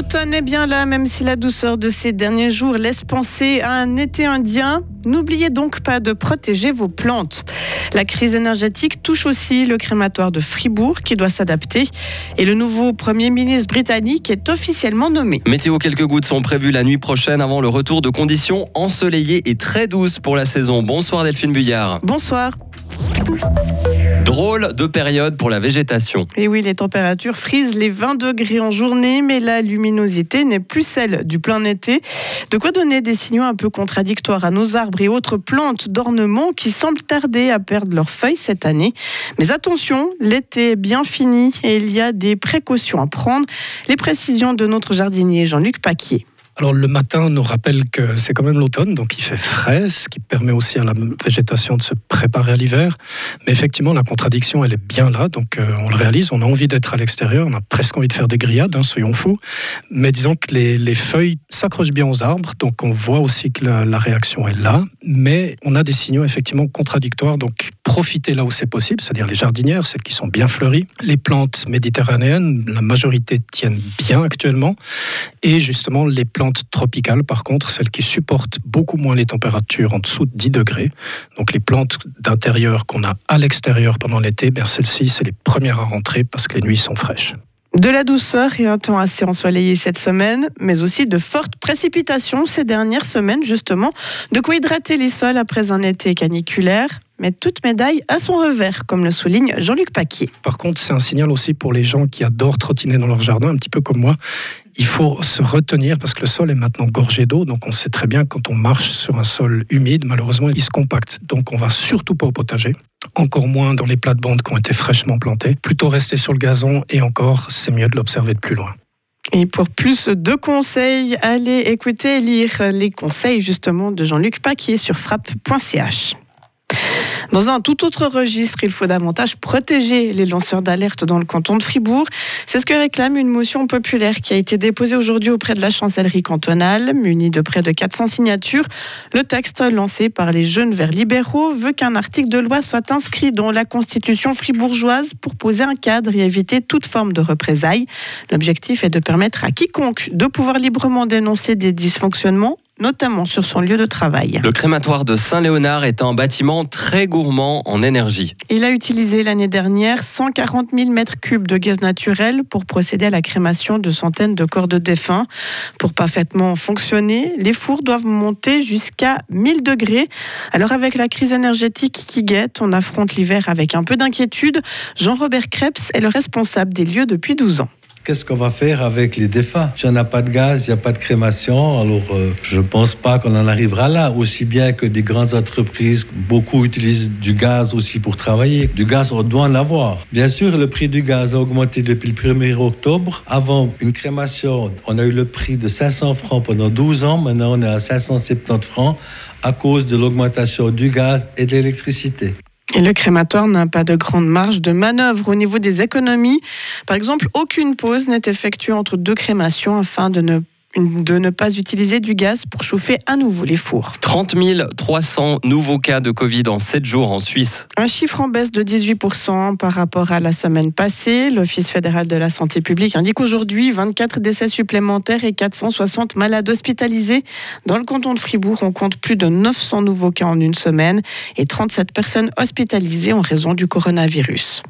L'automne est bien là, même si la douceur de ces derniers jours laisse penser à un été indien. N'oubliez donc pas de protéger vos plantes. La crise énergétique touche aussi le crématoire de Fribourg qui doit s'adapter. Et le nouveau Premier ministre britannique est officiellement nommé. Météo, quelques gouttes sont prévues la nuit prochaine avant le retour de conditions ensoleillées et très douces pour la saison. Bonsoir Delphine Buyard. Bonsoir. Drôle de période pour la végétation. Et oui, les températures frisent les 20 degrés en journée, mais la luminosité n'est plus celle du plein été. De quoi donner des signaux un peu contradictoires à nos arbres et autres plantes d'ornement qui semblent tarder à perdre leurs feuilles cette année. Mais attention, l'été est bien fini et il y a des précautions à prendre. Les précisions de notre jardinier Jean-Luc Paquier. Alors le matin nous rappelle que c'est quand même l'automne, donc il fait frais, ce qui permet aussi à la végétation de se préparer à l'hiver. Mais effectivement, la contradiction, elle est bien là, donc euh, on le réalise, on a envie d'être à l'extérieur, on a presque envie de faire des grillades, hein, soyons fous. Mais disons que les, feuilles s'accrochent bien aux arbres, donc on voit aussi que la, la, réaction est là. Mais on a des signaux effectivement contradictoires, donc profitez là où c'est possible, c'est-à-dire les jardinières, celles qui sont bien fleuries, les plantes méditerranéennes, la majorité tiennent bien actuellement, et justement les plantes tropicales, par contre, celles qui supportent beaucoup moins les températures en dessous de 10 degrés. Donc les plantes d'intérieur qu'on a à l'extérieur pendant l'été, ben celles-ci, c'est les premières à rentrer parce que les nuits sont fraîches. De la douceur et un temps assez ensoleillé cette semaine, mais aussi de fortes précipitations ces dernières semaines, justement. De quoi hydrater les sols après un été caniculaire mais toute médaille a son revers, comme le souligne Jean-Luc Paquier. Par contre, c'est un signal aussi pour les gens qui adorent trottiner dans leur jardin, un petit peu comme moi. Il faut se retenir parce que le sol est maintenant gorgé d'eau, donc on sait très bien quand on marche sur un sol humide, malheureusement, il se compacte. Donc on va surtout pas au potager encore moins dans les plates-bandes qui ont été fraîchement plantées. Plutôt rester sur le gazon et encore, c'est mieux de l'observer de plus loin. Et pour plus de conseils, allez écouter et lire les conseils justement de Jean-Luc Paquier sur frappe.ch. Dans un tout autre registre, il faut davantage protéger les lanceurs d'alerte dans le canton de Fribourg. C'est ce que réclame une motion populaire qui a été déposée aujourd'hui auprès de la chancellerie cantonale, munie de près de 400 signatures. Le texte lancé par les jeunes verts libéraux veut qu'un article de loi soit inscrit dans la constitution fribourgeoise pour poser un cadre et éviter toute forme de représailles. L'objectif est de permettre à quiconque de pouvoir librement dénoncer des dysfonctionnements notamment sur son lieu de travail. Le crématoire de Saint-Léonard est un bâtiment très gourmand en énergie. Il a utilisé l'année dernière 140 000 mètres cubes de gaz naturel pour procéder à la crémation de centaines de corps de défunts. Pour parfaitement fonctionner, les fours doivent monter jusqu'à 1000 degrés. Alors avec la crise énergétique qui guette, on affronte l'hiver avec un peu d'inquiétude. Jean-Robert Krebs est le responsable des lieux depuis 12 ans. Qu'est-ce qu'on va faire avec les défunts? Si on n'a pas de gaz, il n'y a pas de crémation, alors euh, je ne pense pas qu'on en arrivera là. Aussi bien que des grandes entreprises, beaucoup utilisent du gaz aussi pour travailler. Du gaz, on doit en avoir. Bien sûr, le prix du gaz a augmenté depuis le 1er octobre. Avant une crémation, on a eu le prix de 500 francs pendant 12 ans. Maintenant, on est à 570 francs à cause de l'augmentation du gaz et de l'électricité. Et le crématoire n'a pas de grande marge de manœuvre au niveau des économies. Par exemple, aucune pause n'est effectuée entre deux crémations afin de ne de ne pas utiliser du gaz pour chauffer à nouveau les fours. 30 300 nouveaux cas de Covid en 7 jours en Suisse. Un chiffre en baisse de 18% par rapport à la semaine passée. L'Office fédéral de la santé publique indique aujourd'hui 24 décès supplémentaires et 460 malades hospitalisés. Dans le canton de Fribourg, on compte plus de 900 nouveaux cas en une semaine et 37 personnes hospitalisées en raison du coronavirus.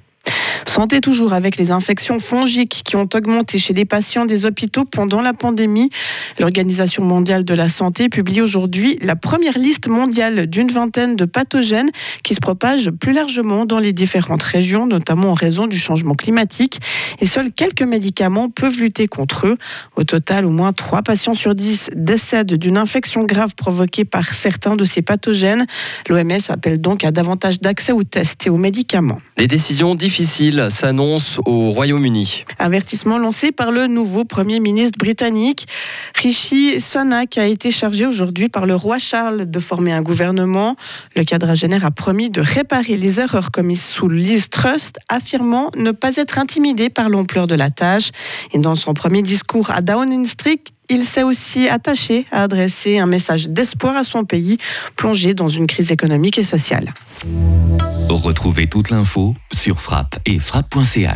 Santé toujours avec les infections fongiques qui ont augmenté chez les patients des hôpitaux pendant la pandémie. L'Organisation mondiale de la santé publie aujourd'hui la première liste mondiale d'une vingtaine de pathogènes qui se propagent plus largement dans les différentes régions, notamment en raison du changement climatique. Et seuls quelques médicaments peuvent lutter contre eux. Au total, au moins 3 patients sur 10 décèdent d'une infection grave provoquée par certains de ces pathogènes. L'OMS appelle donc à davantage d'accès aux tests et aux médicaments. Les décisions difficiles s'annonce au Royaume-Uni. Avertissement lancé par le nouveau Premier ministre britannique. Rishi Sunak a été chargé aujourd'hui par le roi Charles de former un gouvernement. Le quadragénaire a promis de réparer les erreurs commises sous Liz Trust, affirmant ne pas être intimidé par l'ampleur de la tâche. Et dans son premier discours à Downing Street, il s'est aussi attaché à adresser un message d'espoir à son pays, plongé dans une crise économique et sociale. Retrouvez toute l'info sur frappe et frappe.ch.